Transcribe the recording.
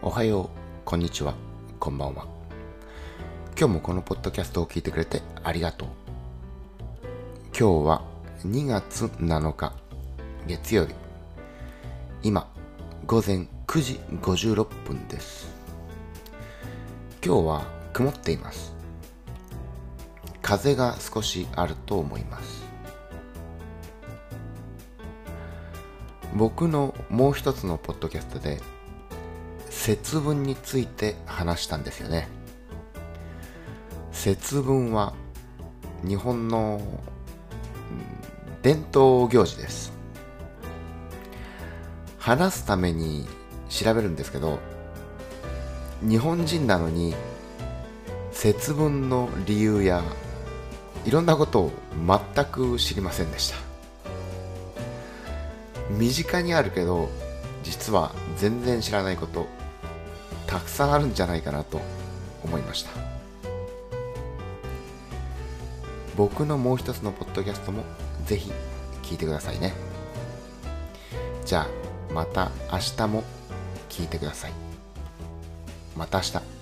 おはよう、こんにちは、こんばんは。今日もこのポッドキャストを聞いてくれてありがとう。今日は2月7日、月曜日。今、午前9時56分です。今日は曇っています。風が少しあると思います。僕のもう一つのポッドキャストで節分について話したんですよね。節分は日本の伝統行事です。話すために調べるんですけど日本人なのに節分の理由やいろんなことを全く知りませんでした。身近にあるけど実は全然知らないこと。たくさんあるんじゃないかなと思いました。僕のもう一つのポッドキャストもぜひ聞いてくださいね。じゃあまた明日も聞いてください。また明日。